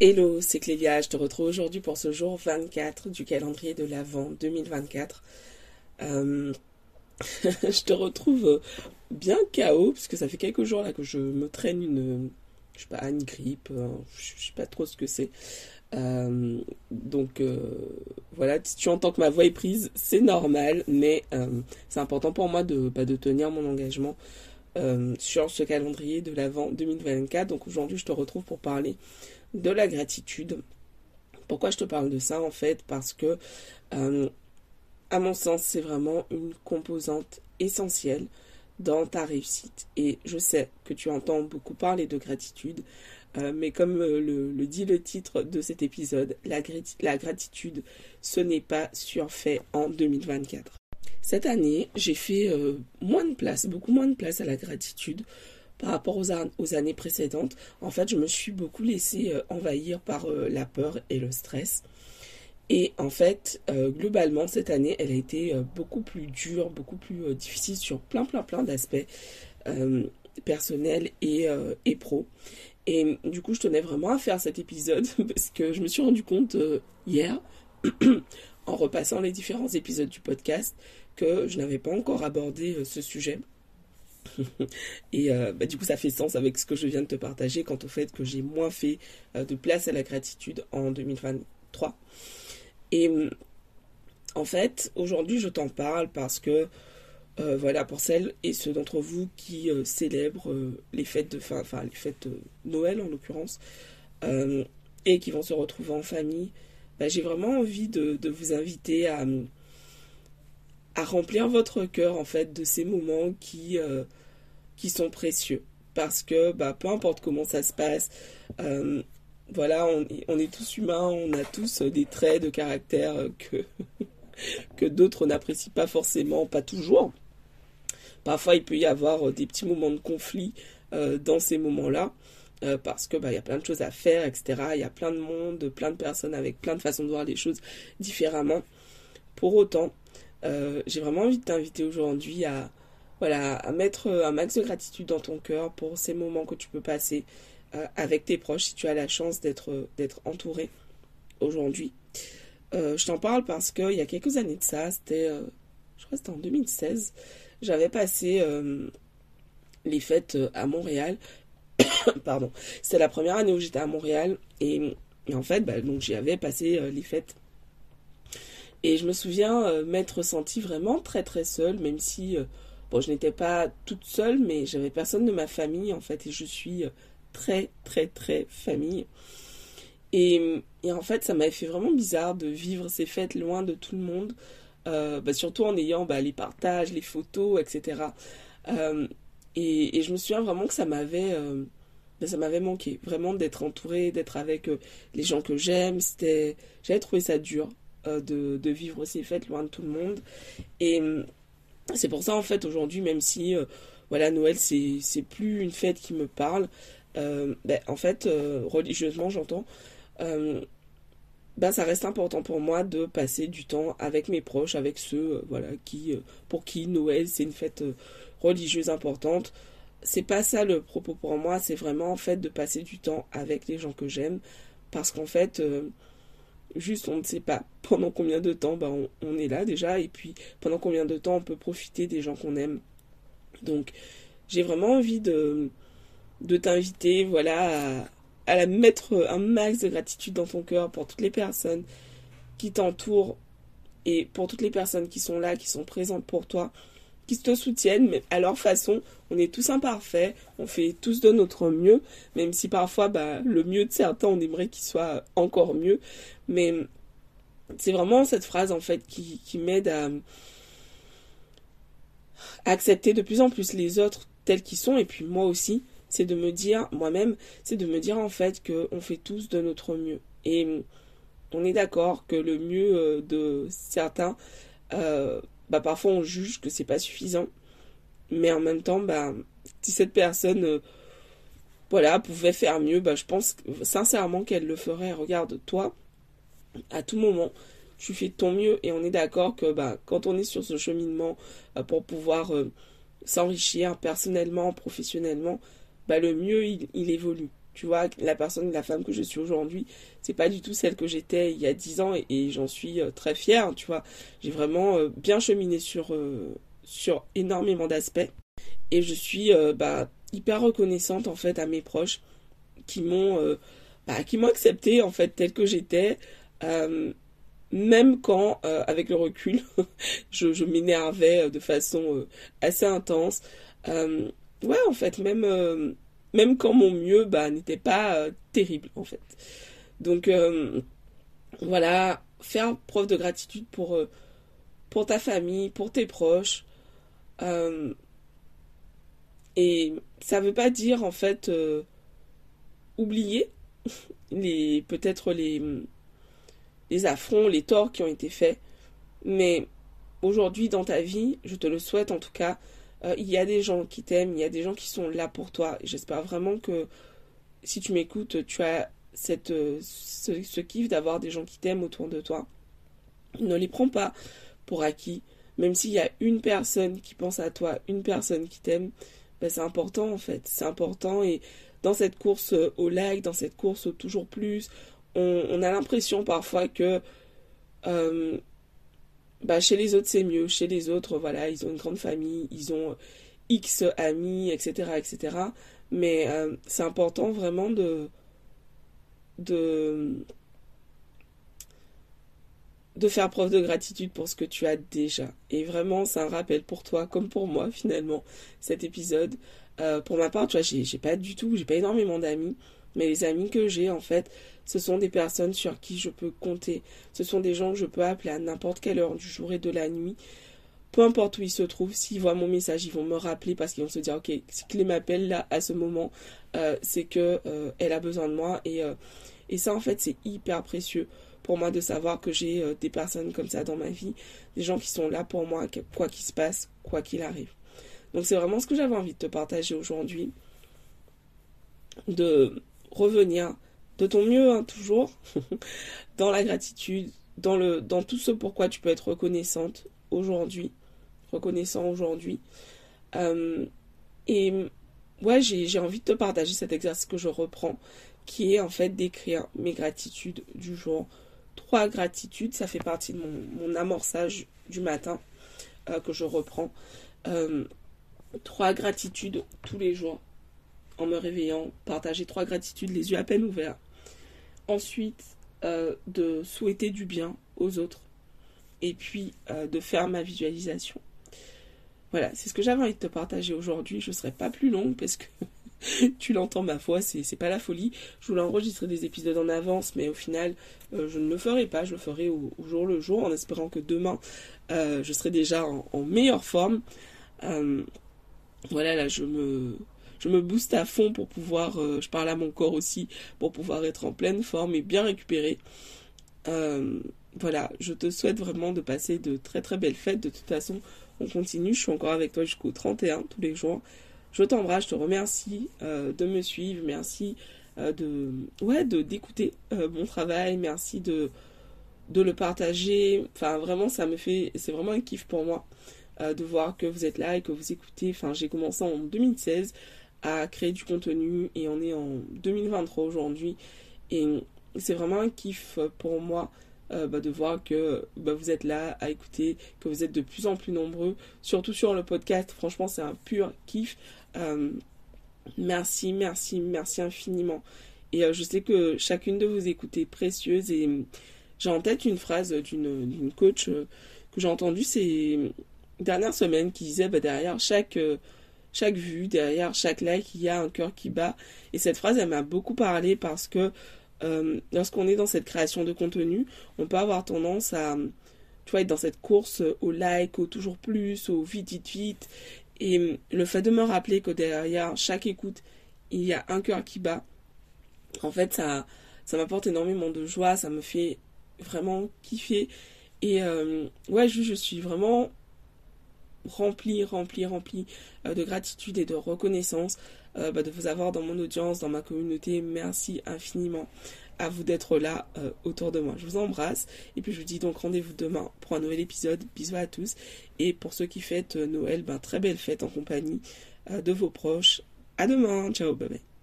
Hello, c'est Clélia, je te retrouve aujourd'hui pour ce jour 24 du calendrier de l'Avent 2024. Euh, je te retrouve bien KO, puisque ça fait quelques jours là que je me traîne une, je sais pas, une grippe, je sais pas trop ce que c'est. Euh, donc euh, voilà, si tu entends que ma voix est prise, c'est normal, mais c'est important pour moi de, bah, de tenir mon engagement sur ce calendrier de l'Avent 2024. Donc aujourd'hui, je te retrouve pour parler de la gratitude. Pourquoi je te parle de ça en fait? Parce que, euh, à mon sens, c'est vraiment une composante essentielle dans ta réussite. Et je sais que tu entends beaucoup parler de gratitude, euh, mais comme euh, le, dit le titre de cet épisode, la, la gratitude, ce n'est pas surfait en 2024. Cette année, j'ai fait moins de place, beaucoup moins de place à la gratitude par rapport aux, années précédentes, en fait, je me suis beaucoup laissée euh, envahir par euh, la peur et le stress. Et en fait, euh, globalement, cette année, elle a été beaucoup plus dure, beaucoup plus difficile sur plein, plein, plein d'aspects personnels et, et pro. Et du coup, je tenais vraiment à faire cet épisode parce que je me suis rendu compte hier, en repassant les différents épisodes du podcast, que je n'avais pas encore abordé ce sujet. Et euh, bah, du coup, ça fait sens avec ce que je viens de te partager quant au fait que j'ai moins fait euh, de place à la gratitude en 2023. Et mm, en fait, aujourd'hui, je t'en parle parce que, euh, voilà, pour celles et ceux d'entre vous qui célèbrent les fêtes de fin, enfin, les fêtes de Noël en l'occurrence, et qui vont se retrouver en famille, bah, j'ai vraiment envie de, vous inviter à mm, à remplir votre cœur en fait de ces moments qui, euh, qui sont précieux. Parce que bah, peu importe comment ça se passe, euh, voilà, on, est tous humains, on a tous des traits de caractère que, que d'autres n'apprécient pas forcément, pas toujours. Parfois, il peut y avoir des petits moments de conflit euh, dans ces moments-là. parce que bah, il y a plein de choses à faire, etc. Il y a plein de monde, plein de personnes avec plein de façons de voir les choses différemment. Pour autant, euh, j'ai vraiment envie de t'inviter aujourd'hui à, voilà, à mettre un max de gratitude dans ton cœur pour ces moments que tu peux passer euh, avec tes proches si tu as la chance d'être, entouré aujourd'hui. Euh, je t'en parle parce qu'il y a quelques années de ça, c'était, je crois c'était en 2016, j'avais passé les fêtes à Montréal. Pardon. C'était la première année où j'étais à Montréal et, en fait, bah, donc j'y avais passé les fêtes et je me souviens euh, m'être sentie vraiment très très seule, même si, euh, je n'étais pas toute seule, mais j'avais personne de ma famille en fait, et je suis euh, très très très famille. Et, en fait, ça m'avait fait vraiment bizarre de vivre ces fêtes loin de tout le monde, bah, surtout en ayant bah, les partages, les photos, etc. Et, et, je me souviens vraiment que ça m'avait bah, ça m'avait manqué vraiment d'être entourée, d'être avec les gens que j'aime. C'était, j'avais trouvé ça dur. Euh, de, vivre ces fêtes loin de tout le monde. Et euh, c'est pour ça, en fait, aujourd'hui, même si euh, voilà, Noël, c'est, plus une fête qui me parle, ben, en fait, religieusement, j'entends, ben, ça reste important pour moi de passer du temps avec mes proches, avec ceux voilà, qui, pour qui Noël, c'est une fête religieuse importante. C'est pas ça le propos pour moi, c'est vraiment en fait de passer du temps avec les gens que j'aime. Parce qu'en fait, Juste, on ne sait pas pendant combien de temps bah, on, est là déjà, et puis pendant combien de temps on peut profiter des gens qu'on aime. Donc, j'ai vraiment envie de, de t'inviter, voilà, à, à la mettre un max de gratitude dans ton cœur pour toutes les personnes qui t'entourent et pour toutes les personnes qui sont là, qui sont présentes pour toi qui te soutiennent, mais à leur façon. On est tous imparfaits, on fait tous de notre mieux, même si parfois bah, le mieux de certains, on aimerait qu'il soit encore mieux. Mais c'est vraiment cette phrase en fait qui, m'aide à, accepter de plus en plus les autres tels qu'ils sont, et puis moi aussi, c'est de me dire, moi-même, c'est de me dire en fait qu'on fait tous de notre mieux. Et on est d'accord que le mieux euh, de certains euh, bah, parfois on juge que c'est pas suffisant. Mais en même temps, bah, si cette personne euh, voilà, pouvait faire mieux, bah, je pense sincèrement qu'elle le ferait. Regarde, toi, à tout moment, tu fais ton mieux et on est d'accord que bah, quand on est sur ce cheminement euh, pour pouvoir euh, s'enrichir personnellement, professionnellement, bah, le mieux il, évolue. Tu vois, la personne, la femme que je suis aujourd'hui, c'est pas du tout celle que j'étais il y a 10 ans et, j'en suis euh, très fière, tu vois. J'ai vraiment euh, bien cheminé sur, euh, sur énormément d'aspects et je suis bah, hyper reconnaissante en fait à mes proches qui m'ont bah, qui m'ont accepté en fait tel que j'étais même quand avec le recul je, je m'énervais de façon assez intense ouais en fait même même quand mon mieux bah, n'était pas euh, terrible en fait. Donc euh, voilà, faire preuve de gratitude pour, euh, ta famille, pour tes proches. et ça ne veut pas dire en fait oublier les peut-être les, les affronts, les torts qui ont été faits. Mais aujourd'hui dans ta vie, je te le souhaite en tout cas, euh, il y a des gens qui t'aiment, il y a des gens qui sont là pour toi. J'espère vraiment que si tu m'écoutes, tu as cette, euh, ce, kiff d'avoir des gens qui t'aiment autour de toi. Ne les prends pas pour acquis. Même s'il y a une personne qui pense à toi, une personne qui t'aime, ben c'est important en fait. C'est important et dans cette course au like, dans cette course au toujours plus, on, a l'impression parfois que euh, bah, chez les autres c'est mieux. Chez les autres, voilà, ils ont une grande famille, ils ont X amis, etc. etc. Mais euh, c'est important vraiment de, de, de faire preuve de gratitude pour ce que tu as déjà. Et vraiment, c'est un rappel pour toi, comme pour moi finalement, cet épisode. Euh, pour ma part, tu vois, j'ai pas du tout, j'ai pas énormément d'amis. Mais les amis que j'ai, en fait, ce sont des personnes sur qui je peux compter. Ce sont des gens que je peux appeler à n'importe quelle heure du jour et de la nuit. Peu importe où ils se trouvent, s'ils voient mon message, ils vont me rappeler parce qu'ils vont se dire, ok, si Clé m'appelle là à ce moment, euh, c'est que euh, elle a besoin de moi. Et, euh, et ça, en fait, c'est hyper précieux pour moi de savoir que j'ai des personnes comme ça dans ma vie, des gens qui sont là pour moi, quoi qu'il se passe, quoi qu'il arrive. Donc c'est vraiment ce que j'avais envie de te partager aujourd'hui. De revenir de ton mieux, hein, toujours, dans la gratitude, dans, le, dans tout ce pourquoi tu peux être reconnaissante aujourd'hui, reconnaissant aujourd'hui. Euh, et ouais, j'ai envie de te partager cet exercice que je reprends, qui est en fait d'écrire mes gratitudes du jour. Trois gratitudes, ça fait partie de mon, amorçage du matin euh, que je reprends. Euh, trois gratitudes tous les jours en me réveillant, partager trois gratitudes, les yeux à peine ouverts. Ensuite, euh, de souhaiter du bien aux autres. Et puis, euh, de faire ma visualisation. Voilà, c'est ce que j'avais envie de te partager aujourd'hui. Je ne serai pas plus longue parce que tu l'entends ma foi, c'est pas la folie. Je voulais enregistrer des épisodes en avance, mais au final, euh, je ne le ferai pas. Je le ferai au, jour le jour en espérant que demain, je serai déjà en meilleure forme. voilà, là, je me je me booste à fond pour pouvoir, euh, je parle à mon corps aussi, pour pouvoir être en pleine forme et bien récupérer. Euh, voilà, je te souhaite vraiment de passer de très très belles fêtes. De toute façon, on continue, je suis encore avec toi jusqu'au 31 tous les jours. Je t'embrasse, je te remercie euh, de me suivre, merci de ouais de d'écouter mon travail, merci de de le partager. Enfin vraiment ça me fait c'est vraiment un kiff pour moi de voir que vous êtes là et que vous écoutez. Enfin j'ai commencé en 2016 à créer du contenu et on est en 2023 aujourd'hui et c'est vraiment un kiff pour moi euh, bah, de voir que bah, vous êtes là à écouter, que vous êtes de plus en plus nombreux, surtout sur le podcast. Franchement, c'est un pur kiff. Euh, merci, merci, merci infiniment. Et euh, je sais que chacune de vos écoutes est précieuse et j'ai en tête une phrase d'une coach que j'ai entendue ces dernières semaines qui disait bah, derrière chaque chaque vue, derrière chaque like, il y a un cœur qui bat. Et cette phrase, elle m'a beaucoup parlé parce que euh, lorsqu'on est dans cette création de contenu, on peut avoir tendance à, tu être dans cette course au like, au toujours plus, au vite, vite, vite. Et le fait de me rappeler que derrière chaque écoute, il y a un cœur qui bat, en fait, ça, ça m'apporte énormément de joie, ça me fait vraiment kiffer. Et euh, ouais, je suis vraiment rempli, rempli, rempli euh, de gratitude et de reconnaissance euh, bah, de vous avoir dans mon audience, dans ma communauté. Merci infiniment à vous d'être là euh, autour de moi. Je vous embrasse et puis je vous dis donc rendez-vous demain pour un nouvel épisode. Bisous à tous et pour ceux qui fêtent Noël, ben, très belle fête en compagnie de vos proches. À demain, ciao, bye.